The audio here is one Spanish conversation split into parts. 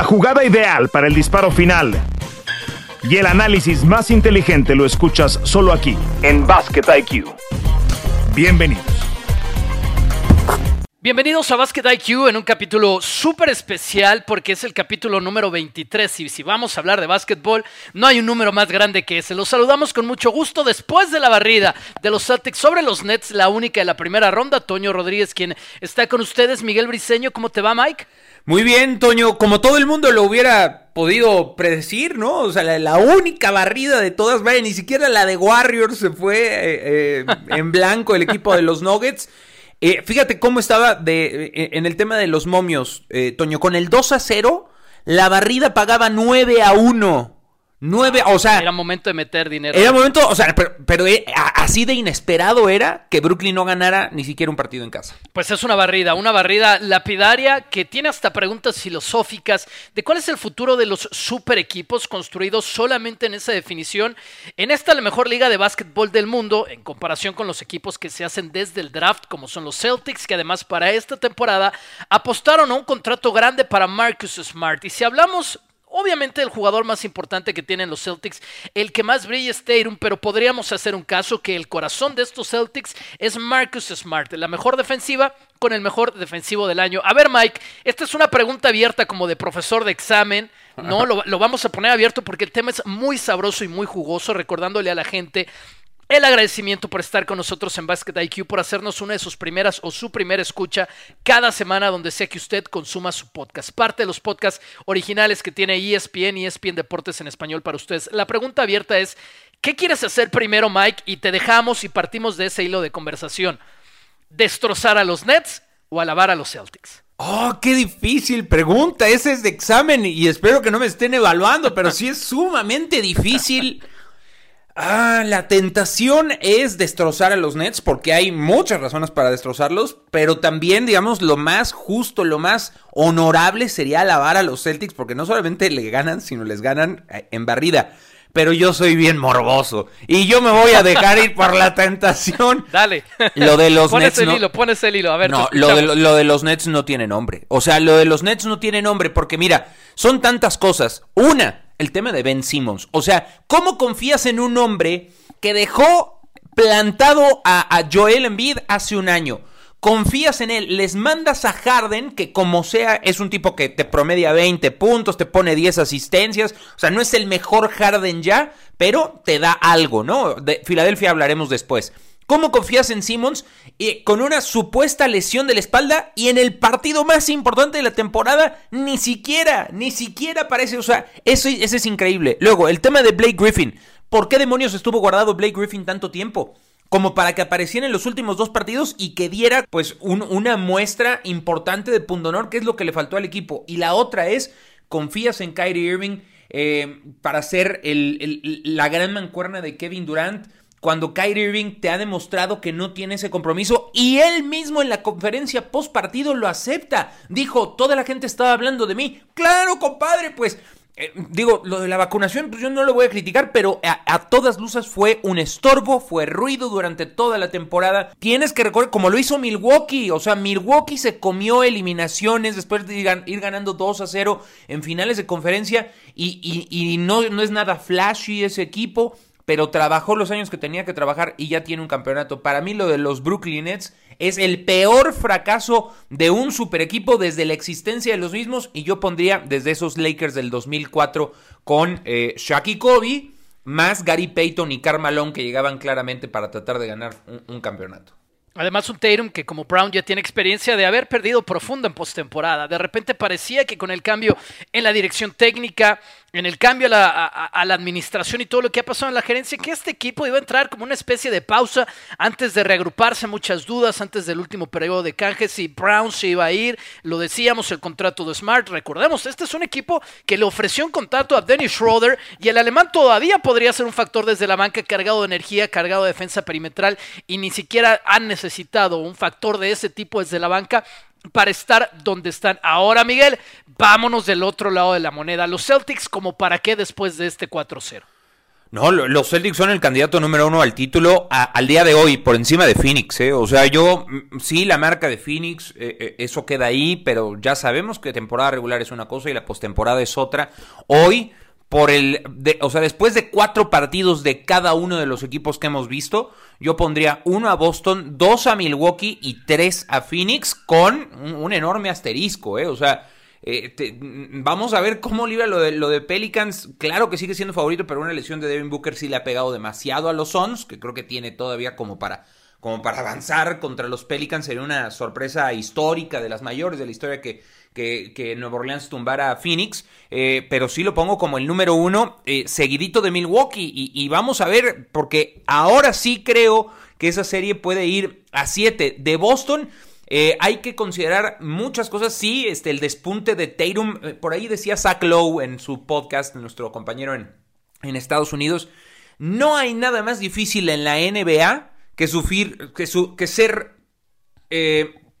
La jugada ideal para el disparo final y el análisis más inteligente lo escuchas solo aquí, en Basket IQ. Bienvenidos. Bienvenidos a Basket IQ en un capítulo súper especial porque es el capítulo número 23 y si vamos a hablar de básquetbol no hay un número más grande que ese. Los saludamos con mucho gusto después de la barrida de los Celtics sobre los Nets, la única de la primera ronda. Toño Rodríguez quien está con ustedes. Miguel Briseño, ¿cómo te va Mike? Muy bien, Toño, como todo el mundo lo hubiera podido predecir, ¿no? O sea, la, única barrida de todas, vaya, ni siquiera la de Warriors se fue eh, eh, en blanco el equipo de los Nuggets. Eh, fíjate cómo estaba de, eh, en el tema de los momios, Toño. Con el 2 a 0, la barrida pagaba 9 a 1. Nueve, o sea. Era momento de meter dinero. Era momento, o sea, pero, eh, así de inesperado era que Brooklyn no ganara ni siquiera un partido en casa. Pues es una barrida, una barrida lapidaria que tiene hasta preguntas filosóficas de cuál es el futuro de los super equipos construidos solamente en esa definición. En esta, la mejor liga de básquetbol del mundo, en comparación con los equipos que se hacen desde el draft, como son los Celtics, que además para esta temporada apostaron a un contrato grande para Marcus Smart. Y si hablamos Obviamente el jugador más importante que tienen los Celtics, el que más brilla es Tatum, pero podríamos hacer un caso que el corazón de estos Celtics es Marcus Smart, la mejor defensiva con el mejor defensivo del año. A ver Mike, esta es una pregunta abierta como de profesor de examen, ¿no? Lo, lo vamos a poner abierto porque el tema es muy sabroso y muy jugoso, recordándole a la gente el agradecimiento por estar con nosotros en Basket IQ, por hacernos una de sus primeras o su primera escucha cada semana donde sea que usted consuma su podcast. Parte de los podcasts originales que tiene ESPN y ESPN Deportes en español para ustedes. La pregunta abierta es, ¿qué quieres hacer primero, Mike? Y te dejamos y partimos de ese hilo de conversación. ¿Destrozar a los Nets o alabar a los Celtics? Oh, qué difícil pregunta. Ese es de examen y espero que no me estén evaluando, pero sí es sumamente difícil. Ah, la tentación es destrozar a los Nets porque hay muchas razones para destrozarlos, pero también, digamos, lo más justo, lo más honorable sería alabar a los Celtics porque no solamente le ganan, sino les ganan eh, en barrida. Pero yo soy bien morboso y yo me voy a dejar ir por la tentación. Dale. Lo de los pones Nets. el hilo, pones el hilo. A ver, no, lo de, lo de los Nets no tiene nombre. O sea, lo de los Nets no tiene nombre porque, mira, son tantas cosas. Una, el tema de Ben Simmons. O sea, ¿cómo confías en un hombre que dejó plantado a, Joel Embiid hace un año? confías en él, les mandas a Harden, que como sea, es un tipo que te promedia 20 puntos, te pone 10 asistencias, o sea, no es el mejor Harden ya, pero te da algo, ¿no? De Filadelfia hablaremos después. ¿Cómo confías en Simmons con una supuesta lesión de la espalda y en el partido más importante de la temporada ni siquiera, ni siquiera parece, o sea, eso, es increíble. Luego, el tema de Blake Griffin. ¿Por qué demonios estuvo guardado Blake Griffin tanto tiempo? Como para que apareciera en los últimos dos partidos y que diera pues una muestra importante de pundonor, que es lo que le faltó al equipo. Y la otra es, confías en Kyrie Irving eh, para ser la gran mancuerna de Kevin Durant cuando Kyrie Irving te ha demostrado que no tiene ese compromiso y él mismo en la conferencia post partido lo acepta. Dijo, toda la gente estaba hablando de mí. Claro, compadre, pues eh, digo, lo de la vacunación, pues yo no lo voy a criticar, pero a, todas luces fue un estorbo, fue ruido durante toda la temporada. Tienes que recordar, como lo hizo Milwaukee, o sea, Milwaukee se comió eliminaciones después de ir, ganando 2 a 0 en finales de conferencia y, y no, no es nada flashy ese equipo pero trabajó los años que tenía que trabajar y ya tiene un campeonato. Para mí lo de los Brooklyn Nets es el peor fracaso de un super equipo desde la existencia de los mismos y yo pondría desde esos Lakers del 2004 con eh, Shaq y Kobe más Gary Payton y Carmalón que llegaban claramente para tratar de ganar un, campeonato. Además, un Tatum que como Brown ya tiene experiencia de haber perdido profundo en postemporada. De repente parecía que con el cambio en la dirección técnica, en el cambio a la, administración y todo lo que ha pasado en la gerencia, que este equipo iba a entrar como una especie de pausa antes de reagruparse, muchas dudas antes del último periodo de canjes, si Brown se iba a ir, lo decíamos, el contrato de Smart, recordemos, este es un equipo que le ofreció un contrato a Dennis Schroeder y el alemán todavía podría ser un factor desde la banca cargado de energía, cargado de defensa perimetral y ni siquiera han necesitado un factor de ese tipo desde la banca para estar donde están ahora, Miguel. Vámonos del otro lado de la moneda. Los Celtics, como para qué después de este 4-0. No, los Celtics son el candidato número uno al título al día de hoy, por encima de Phoenix. ¿eh? O sea, yo, mm, sí, la marca de Phoenix, eh, eh, eso queda ahí, pero ya sabemos que temporada regular es una cosa y la postemporada es otra. Hoy, por el, o sea, después de cuatro partidos de cada uno de los equipos que hemos visto, yo pondría uno a Boston, dos a Milwaukee y tres a Phoenix con un, un enorme asterisco, ¿eh? O sea, eh, mm, vamos a ver cómo libra lo de, lo de Pelicans. Claro que sigue siendo favorito, pero una lesión de Devin Booker sí le ha pegado demasiado a los Suns, que creo que tiene todavía como para, como para avanzar contra los Pelicans. Sería una sorpresa histórica de las mayores de la historia que, que, que Nueva Orleans tumbara a Phoenix. Eh, pero sí lo pongo como el número uno, eh, seguidito de Milwaukee. Y, vamos a ver, porque ahora sí creo que esa serie puede ir a siete de Boston eh, hay que considerar muchas cosas. Sí, este, el despunte de Tatum. Por ahí decía Zach Lowe en su podcast, nuestro compañero en, en Estados Unidos. No hay nada más difícil en la NBA que, sufrir, que, su, que ser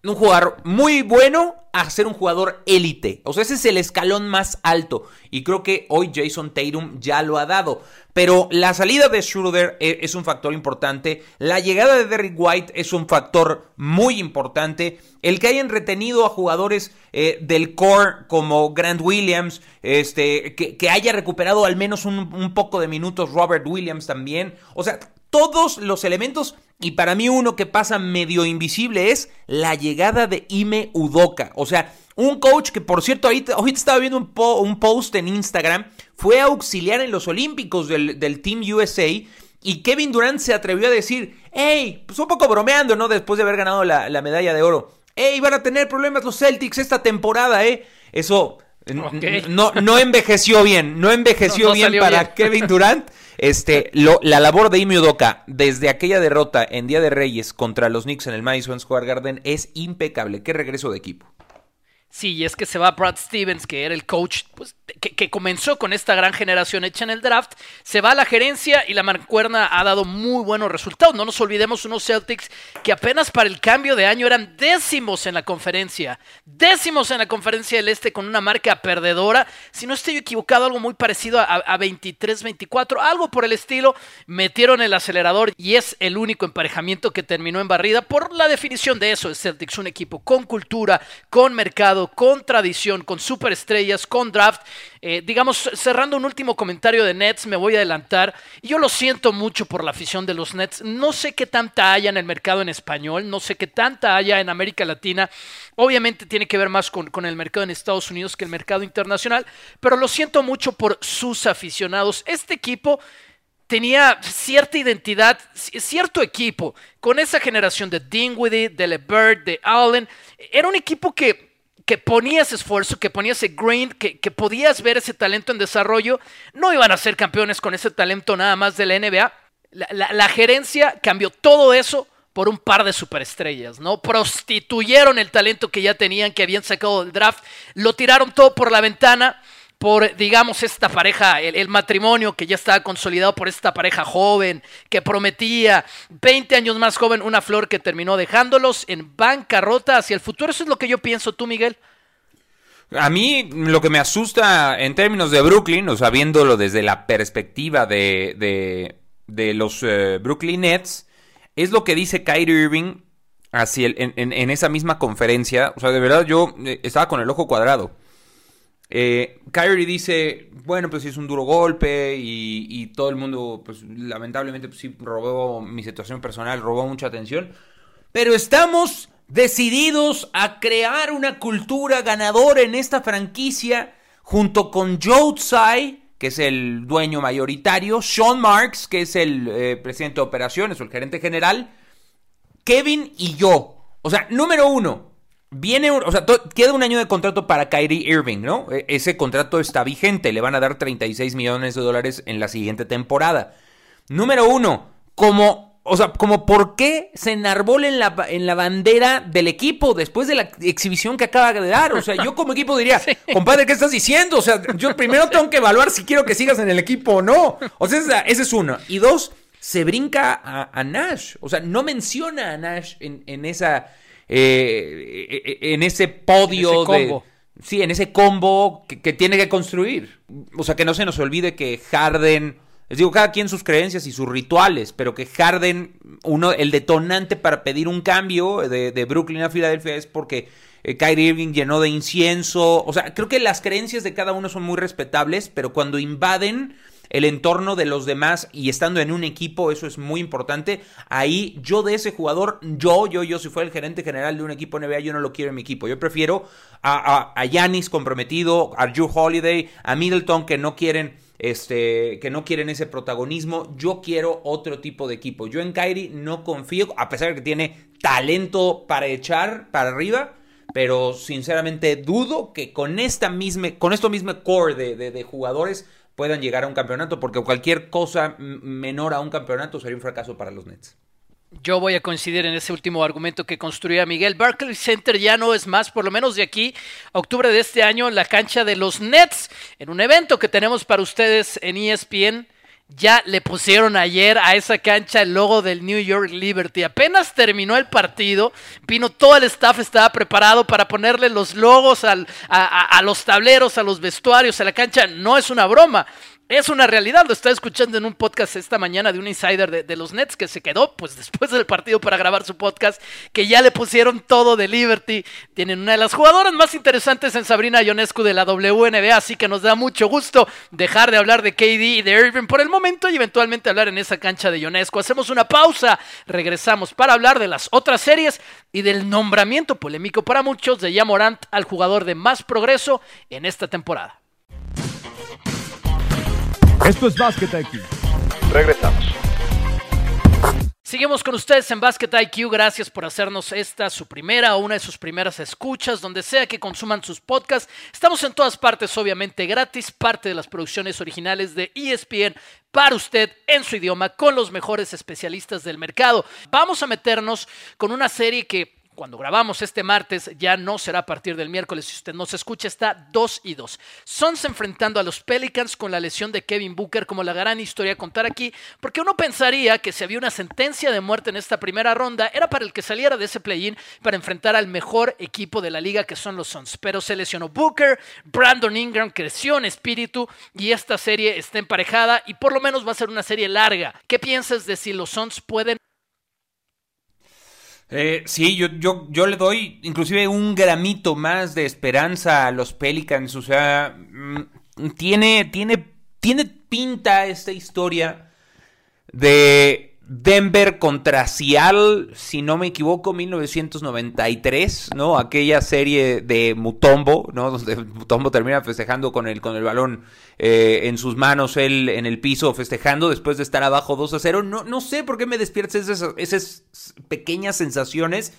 un jugador muy bueno a ser un jugador élite. O sea, ese es el escalón más alto. Y creo que hoy Jason Tatum ya lo ha dado. Pero la salida de Schroeder e, es un factor importante. La llegada de Derrick White es un factor muy importante. El que hayan retenido a jugadores eh, del core como Grant Williams, este, que, haya recuperado al menos un, un poco de minutos Robert Williams también. O sea, todos los elementos y para mí uno que pasa medio invisible es la llegada de Ime Udoka. O sea, un coach que por cierto ahorita, estaba viendo un, un, post en Instagram, fue auxiliar en los Olímpicos del, Team USA y Kevin Durant se atrevió a decir, hey, pues un poco bromeando, ¿no? Después de haber ganado la, medalla de oro. Hey, van a tener problemas los Celtics esta temporada, ¿eh? Eso no, no envejeció bien, no envejeció bien para Kevin Durant. Este, la labor de Imi Udoka desde aquella derrota en Día de Reyes contra los Knicks en el Madison Square Garden es impecable. Qué regreso de equipo. Sí, y es que se va Brad Stevens, que era el coach pues, que, comenzó con esta gran generación hecha en el draft, se va a la gerencia y la mancuerna ha dado muy buenos resultados. No nos olvidemos unos Celtics que apenas para el cambio de año eran décimos en la conferencia, décimos en la conferencia del Este con una marca perdedora. Si no estoy equivocado, algo muy parecido a, a 23-24, algo por el estilo. Metieron el acelerador y es el único emparejamiento que terminó en barrida por la definición de eso. Celtics, un equipo con cultura, con mercado, con tradición, con superestrellas, con draft. Eh, digamos, cerrando un último comentario de Nets, me voy a adelantar. Yo lo siento mucho por la afición de los Nets. No sé qué tanta haya en el mercado en español, no sé qué tanta haya en América Latina. Obviamente tiene que ver más con, con el mercado en Estados Unidos que el mercado internacional, pero lo siento mucho por sus aficionados. Este equipo tenía cierta identidad, cierto equipo, con esa generación de Dinwiddie, de LeBert, de Allen. Era un equipo que que ponías esfuerzo, que ponías ese grind, que, que, podías ver ese talento en desarrollo, no iban a ser campeones con ese talento nada más de la NBA. La, gerencia cambió todo eso por un par de superestrellas, ¿no? Prostituyeron el talento que ya tenían, que habían sacado del draft, lo tiraron todo por la ventana por, digamos, esta pareja, el, matrimonio que ya estaba consolidado por esta pareja joven, que prometía 20 años más joven, una flor que terminó dejándolos en bancarrota hacia el futuro. Eso es lo que yo pienso, tú, Miguel. A mí lo que me asusta en términos de Brooklyn, o sea, viéndolo desde la perspectiva de, de, los eh, Brooklyn Nets, es lo que dice Kyrie Irving hacia en, en, esa misma conferencia. O sea, de verdad yo eh, estaba con el ojo cuadrado. Eh, Kyrie dice, bueno, pues sí es un duro golpe y, todo el mundo, pues lamentablemente, pues sí robó mi situación personal, robó mucha atención. Pero estamos decididos a crear una cultura ganadora en esta franquicia junto con Joe Tsai, que es el dueño mayoritario, Sean Marks, que es el eh, presidente de operaciones o el gerente general, Kevin y yo. O sea, número uno, Viene, o sea, queda un año de contrato para Kyrie Irving, ¿no? E, ese contrato está vigente, le van a dar 36 millones de dólares en la siguiente temporada. Número uno, como, o sea, como por qué se enarbola en la, en la bandera del equipo después de la exhibición que acaba de dar. O sea, yo como equipo diría, compadre, ¿qué estás diciendo? O sea, yo primero tengo que evaluar si quiero que sigas en el equipo o no. O sea, ese es uno. Y dos, se brinca a, Nash. O sea, no menciona a Nash en, en esa eh, eh, eh, en ese podio de... Sí, en ese combo que, tiene que construir. O sea, que no se nos olvide que Harden, Les digo, cada quien sus creencias y sus rituales, pero que Harden, uno, el detonante para pedir un cambio de, de Brooklyn a Filadelfia es porque eh, Kyrie Irving llenó de incienso. O sea, creo que las creencias de cada uno son muy respetables, pero cuando invaden el entorno de los demás y estando en un equipo, eso es muy importante. Ahí yo de ese jugador, yo, yo, yo, si fuera el gerente general de un equipo NBA, yo no lo quiero en mi equipo. Yo prefiero a Yanis comprometido, a Drew Holiday, a Middleton que no quieren este, que no quieren ese protagonismo. Yo quiero otro tipo de equipo. Yo en Kyrie no confío, a pesar de que tiene talento para echar para arriba, pero sinceramente dudo que con esta misma, con esto mismo core de, de, jugadores puedan llegar a un campeonato, porque cualquier cosa menor a un campeonato sería un fracaso para los Nets. Yo voy a coincidir en ese último argumento que construía Miguel. Barclays Center ya no es más, por lo menos de aquí octubre de este año, la cancha de los Nets, en un evento que tenemos para ustedes en ESPN. Ya le pusieron ayer a esa cancha el logo del New York Liberty. Apenas terminó el partido, vino todo el staff, estaba preparado para ponerle los logos a, a los tableros, a los vestuarios, a la cancha. No es una broma. Es una realidad, lo estaba escuchando en un podcast esta mañana de un insider de, los Nets que se quedó pues después del partido para grabar su podcast, que ya le pusieron todo de Liberty. Tienen una de las jugadoras más interesantes en Sabrina Ionescu de la WNBA, así que nos da mucho gusto dejar de hablar de KD y de Irving por el momento y eventualmente hablar en esa cancha de Ionescu. Hacemos una pausa, regresamos para hablar de las otras series y del nombramiento polémico para muchos de Yamorant al jugador de más progreso en esta temporada. Esto es Basket IQ. Regresamos. Seguimos con ustedes en Basket IQ. Gracias por hacernos esta su primera o una de sus primeras escuchas, donde sea que consuman sus podcasts. Estamos en todas partes, obviamente gratis, parte de las producciones originales de ESPN para usted en su idioma con los mejores especialistas del mercado. Vamos a meternos con una serie que cuando grabamos este martes, ya no será a partir del miércoles. Si usted nos escucha, está 2 y 2. Sons enfrentando a los Pelicans con la lesión de Kevin Booker como la gran historia a contar aquí, porque uno pensaría que si había una sentencia de muerte en esta primera ronda, era para el que saliera de ese play-in para enfrentar al mejor equipo de la liga que son los Suns. Pero se lesionó Booker, Brandon Ingram creció en espíritu y esta serie está emparejada y por lo menos va a ser una serie larga. ¿Qué piensas de si los Suns pueden eh, sí, yo, yo, yo le doy inclusive un gramito más de esperanza a los Pelicans. O sea, mm, tiene, tiene, tiene pinta esta historia de Denver contra Seattle, si no me equivoco, 1993, ¿no? Aquella serie de Mutombo, ¿no? Donde Mutombo termina festejando con el, con el balón eh, en sus manos, él en el piso festejando después de estar abajo 2 a 0. No, no sé por qué me despiertas esas, esas pequeñas sensaciones.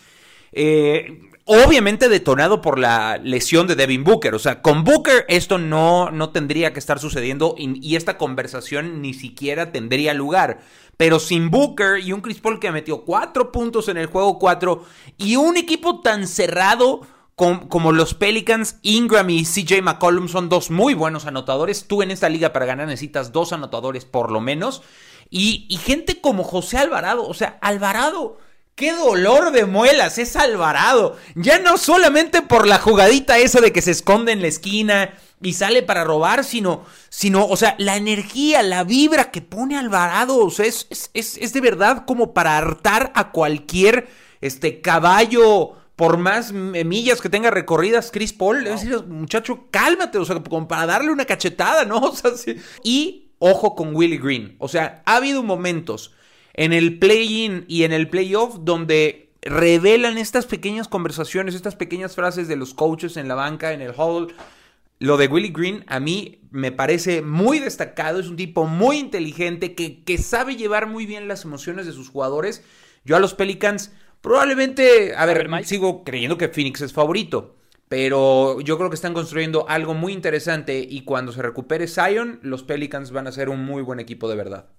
Eh, obviamente detonado por la lesión de Devin Booker. O sea, con Booker esto no, no tendría que estar sucediendo y, esta conversación ni siquiera tendría lugar. Pero sin Booker y un Chris Paul que metió cuatro puntos en el juego 4 y un equipo tan cerrado como, los Pelicans, Ingram y CJ McCollum son dos muy buenos anotadores. Tú en esta liga para ganar necesitas dos anotadores por lo menos. Y, y gente como José Alvarado, o sea, Alvarado. ¡Qué dolor de muelas es Alvarado! Ya no solamente por la jugadita esa de que se esconde en la esquina y sale para robar, sino, sino, o sea, la energía, la vibra que pone Alvarado, o sea, es, es, es de verdad como para hartar a cualquier este, caballo, por más millas que tenga recorridas, Chris Paul, es decir, muchacho, cálmate, o sea, como para darle una cachetada, ¿no? O sea, sí. Y ojo con Willie Green, o sea, ha habido momentos en el play-in y en el playoff donde revelan estas pequeñas conversaciones, estas pequeñas frases de los coaches en la banca, en el hall, lo de Willie Green a mí me parece muy destacado, es un tipo muy inteligente que, que, sabe llevar muy bien las emociones de sus jugadores. Yo a los Pelicans probablemente, a ver, sigo creyendo que Phoenix es favorito, pero yo creo que están construyendo algo muy interesante y cuando se recupere Zion, los Pelicans van a ser un muy buen equipo de verdad.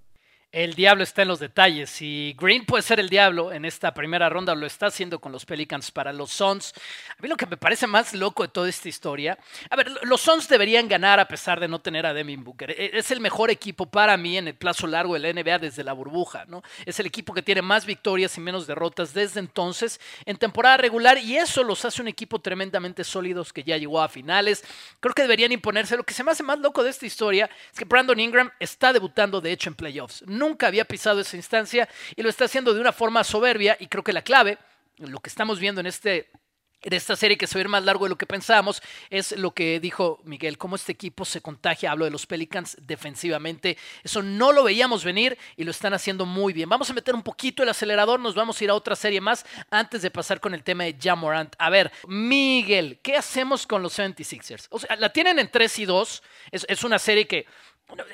El diablo está en los detalles y Green puede ser el diablo en esta primera ronda, lo está haciendo con los Pelicans para los Suns. A mí lo que me parece más loco de toda esta historia, a ver, los Suns deberían ganar a pesar de no tener a Devin Booker. E-, es el mejor equipo para mí en el plazo largo de la NBA desde la burbuja, ¿no? Es el equipo que tiene más victorias y menos derrotas desde entonces en temporada regular y eso los hace un equipo tremendamente sólidos que ya llegó a finales. Creo que deberían imponerse. Lo que se me hace más loco de esta historia es que Brandon Ingram está debutando de hecho en playoffs nunca había pisado esa instancia y lo está haciendo de una forma soberbia y creo que la clave, lo que estamos viendo en este esta serie que se va a ir más largo de lo que pensábamos, es lo que dijo Miguel, cómo este equipo se contagia, hablo de los Pelicans defensivamente, eso no lo veíamos venir y lo están haciendo muy bien. Vamos a meter un poquito el acelerador, nos vamos a ir a otra serie más antes de pasar con el tema de Jamorant. A ver, Miguel, ¿qué hacemos con los 76ers? O sea, la tienen en 3 y 2, es, una serie que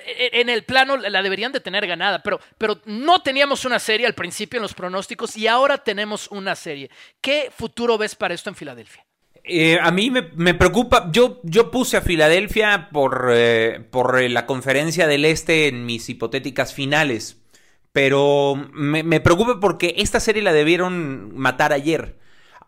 en el plano la deberían de tener ganada, pero, pero no teníamos una serie al principio en los pronósticos y ahora tenemos una serie. ¿Qué futuro ves para esto en Filadelfia? Eh, a mí me, preocupa, yo, yo, puse a Filadelfia por, eh, por la conferencia del Este en mis hipotéticas finales, pero me, me preocupa porque esta serie la debieron matar ayer.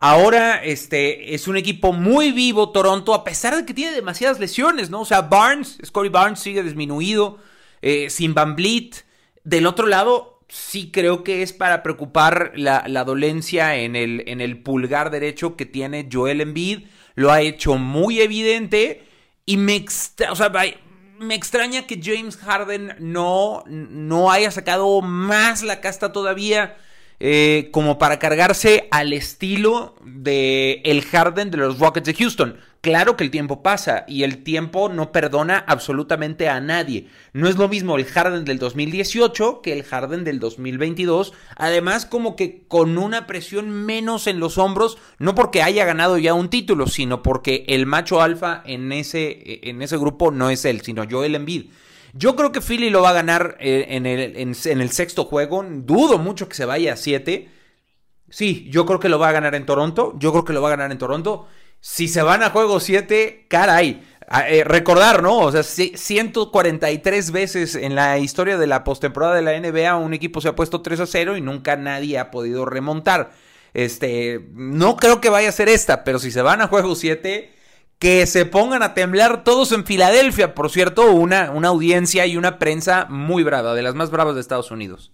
Ahora este, es un equipo muy vivo Toronto, a pesar de que tiene demasiadas lesiones, ¿no? O sea, Barnes, Scotty Barnes sigue disminuido, eh, sin Van Vliet. Del otro lado, sí creo que es para preocupar la, dolencia en el, en el pulgar derecho que tiene Joel Embiid. Lo ha hecho muy evidente y me, sea, me extraña que James Harden no, no haya sacado más la casta todavía. Eh, como para cargarse al estilo de el Harden de los Rockets de Houston. Claro que el tiempo pasa y el tiempo no perdona absolutamente a nadie. No es lo mismo el Harden del 2018 que el Harden del 2022. Además, como que con una presión menos en los hombros, no porque haya ganado ya un título, sino porque el macho alfa en ese, en ese grupo no es él, sino Joel Embiid. Yo creo que Philly lo va a ganar eh, en, el, en, el, sexto juego. Dudo mucho que se vaya a siete. Sí, yo creo que lo va a ganar en Toronto. Yo creo que lo va a ganar en Toronto. Si se van a juego 7, caray. Eh, recordar, ¿no? O sea, 143 veces en la historia de la postemporada de la NBA un equipo se ha puesto 3 a 0 y nunca nadie ha podido remontar. Este, no creo que vaya a ser esta, pero si se van a juego 7, que se pongan a temblar todos en Filadelfia, por cierto, una, una audiencia y una prensa muy brava, de las más bravas de Estados Unidos.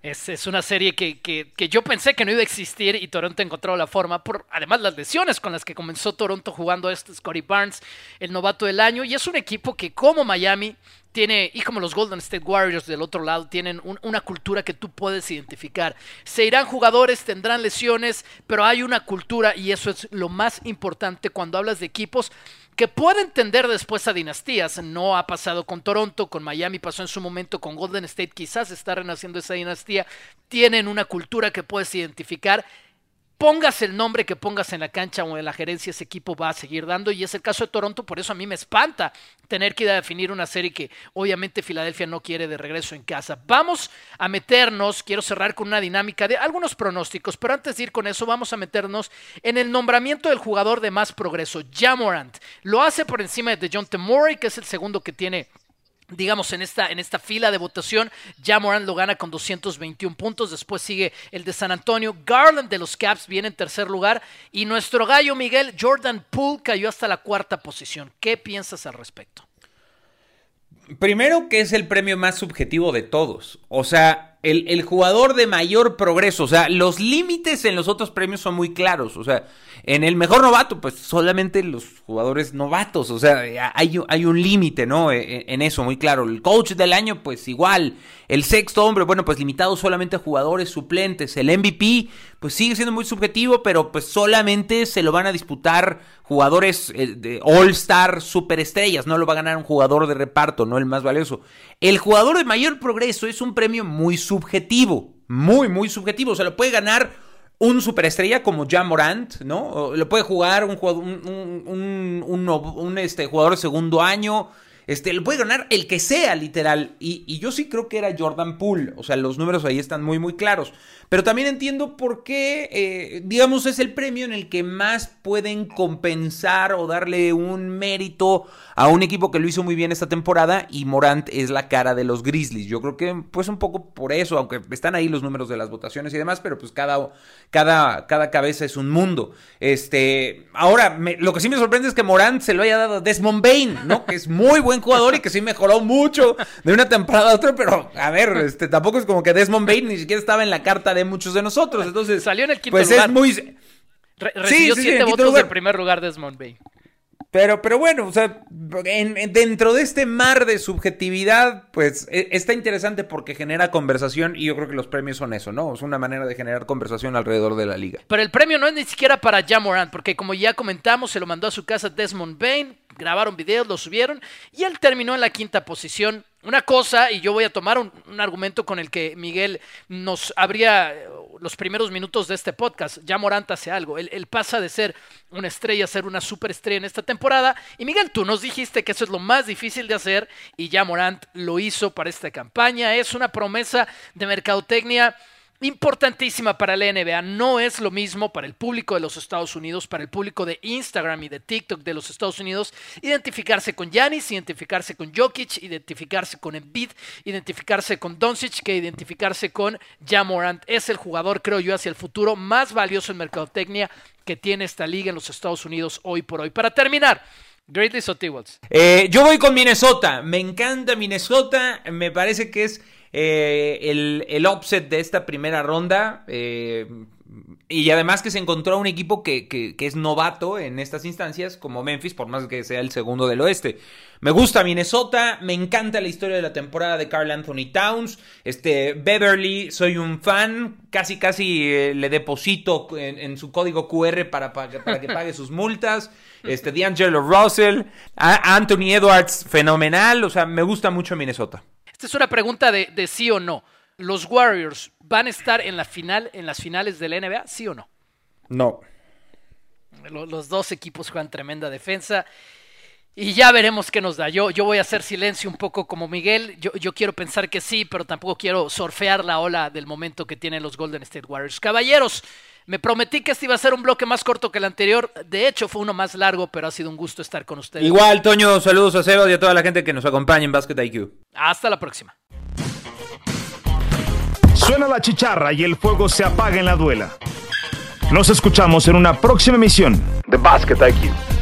Es, una serie que, que, yo pensé que no iba a existir y Toronto encontró la forma, por además las lesiones con las que comenzó Toronto jugando este Scotty Barnes, el novato del año, y es un equipo que como Miami tiene, y como los Golden State Warriors del otro lado, tienen una cultura que tú puedes identificar. Se irán jugadores, tendrán lesiones, pero hay una cultura y eso es lo más importante cuando hablas de equipos que pueden tender después a dinastías. No ha pasado con Toronto, con Miami pasó en su momento, con Golden State quizás está renaciendo esa dinastía. Tienen una cultura que puedes identificar pongas el nombre que pongas en la cancha o en la gerencia, ese equipo va a seguir dando. Y es el caso de Toronto, por eso a mí me espanta tener que ir a definir una serie que obviamente Filadelfia no quiere de regreso en casa. Vamos a meternos, quiero cerrar con una dinámica de algunos pronósticos, pero antes de ir con eso, vamos a meternos en el nombramiento del jugador de más progreso, Jamorant. Lo hace por encima de John Murray, que es el segundo que tiene digamos, en esta, en esta fila de votación, ya Moran lo gana con 221 puntos, después sigue el de San Antonio, Garland de los Caps viene en tercer lugar y nuestro gallo Miguel Jordan Poole cayó hasta la cuarta posición. ¿Qué piensas al respecto? Primero que es el premio más subjetivo de todos, o sea, el, el jugador de mayor progreso, o sea, los límites en los otros premios son muy claros, o sea, en el mejor novato, pues solamente los jugadores novatos, o sea, hay, un límite, ¿no? E, e, en eso, muy claro. El coach del año, pues igual. El sexto hombre, bueno, pues limitado solamente a jugadores suplentes. El MVP, pues sigue siendo muy subjetivo, pero pues solamente se lo van a disputar jugadores eh, de All-Star superestrellas, no lo va a ganar un jugador de reparto, no el más valioso. El jugador de mayor progreso es un premio muy subjetivo, muy, muy subjetivo, o sea, lo puede ganar un superestrella como Jan Morant, ¿no? lo puede jugar un, un, un, este, jugador de segundo año. Este, lo puede ganar el que sea, literal. Y, y, yo sí creo que era Jordan Poole. O sea, los números ahí están muy, muy claros. Pero también entiendo por qué, eh, digamos, es el premio en el que más pueden compensar o darle un mérito a un equipo que lo hizo muy bien esta temporada. Y Morant es la cara de los Grizzlies. Yo creo que, pues, un poco por eso, aunque están ahí los números de las votaciones y demás, pero pues cada, cada, cada cabeza es un mundo. Este, ahora, lo que sí me sorprende es que Morant se lo haya dado a Desmond Bain, ¿no? Que es muy buen jugador y que sí mejoró mucho de una temporada a otra, pero a ver, este tampoco es como que Desmond Bain ni siquiera estaba en la carta de muchos de nosotros. Entonces, salió en el quinto pues lugar. es muy Re recibió sí, sí, siete votos del primer lugar Desmond Bain. Pero, pero bueno, o sea, en, en, dentro de este mar de subjetividad, pues e, está interesante porque genera conversación y yo creo que los premios son eso, ¿no? Es una manera de generar conversación alrededor de la liga. Pero el premio no es ni siquiera para Jamorant, porque como ya comentamos, se lo mandó a su casa Desmond Bain, grabaron videos, lo subieron y él terminó en la quinta posición. Una cosa, y yo voy a tomar un, argumento con el que Miguel nos abría los primeros minutos de este podcast. Ya Morant hace algo. Él, él, pasa de ser una estrella a ser una superestrella en esta temporada. Y Miguel, tú nos dijiste que eso es lo más difícil de hacer y ya Morant lo hizo para esta campaña. Es una promesa de mercadotecnia importantísima para la NBA. No es lo mismo para el público de los Estados Unidos, para el público de Instagram y de TikTok de los Estados Unidos, identificarse con Giannis, identificarse con Jokic, identificarse con Embiid, identificarse con Doncic, que identificarse con Jamorant. Es el jugador, creo yo, hacia el futuro más valioso en mercadotecnia que tiene esta liga en los Estados Unidos hoy por hoy. Para terminar, Greatest o? Eh, yo voy con Minnesota. Me encanta Minnesota. Me parece que es eh, el, el, upset de esta primera ronda. Eh, y además que se encontró un equipo que, que, es novato en estas instancias, como Memphis, por más que sea el segundo del oeste. Me gusta Minnesota, me encanta la historia de la temporada de Carl Anthony Towns. Este, Beverly, soy un fan, casi casi eh, le deposito en, su código QR para, para, que pague sus multas. Este, D'Angelo Russell, a Anthony Edwards, fenomenal. O sea, me gusta mucho Minnesota. Esta es una pregunta de, de, sí o no. ¿Los Warriors van a estar en la final, en las finales de la NBA? ¿Sí o no? No. Los, dos equipos juegan tremenda defensa. Y ya veremos qué nos da. Yo, yo voy a hacer silencio un poco como Miguel. Yo, yo, quiero pensar que sí, pero tampoco quiero surfear la ola del momento que tienen los Golden State Warriors. Caballeros, me prometí que este iba a ser un bloque más corto que el anterior. De hecho, fue uno más largo, pero ha sido un gusto estar con ustedes. Igual, Toño, saludos a Seba y a toda la gente que nos acompaña en Basket IQ. Hasta la próxima. Suena la chicharra y el fuego se apaga en la duela. Nos escuchamos en una próxima emisión de Basket IQ.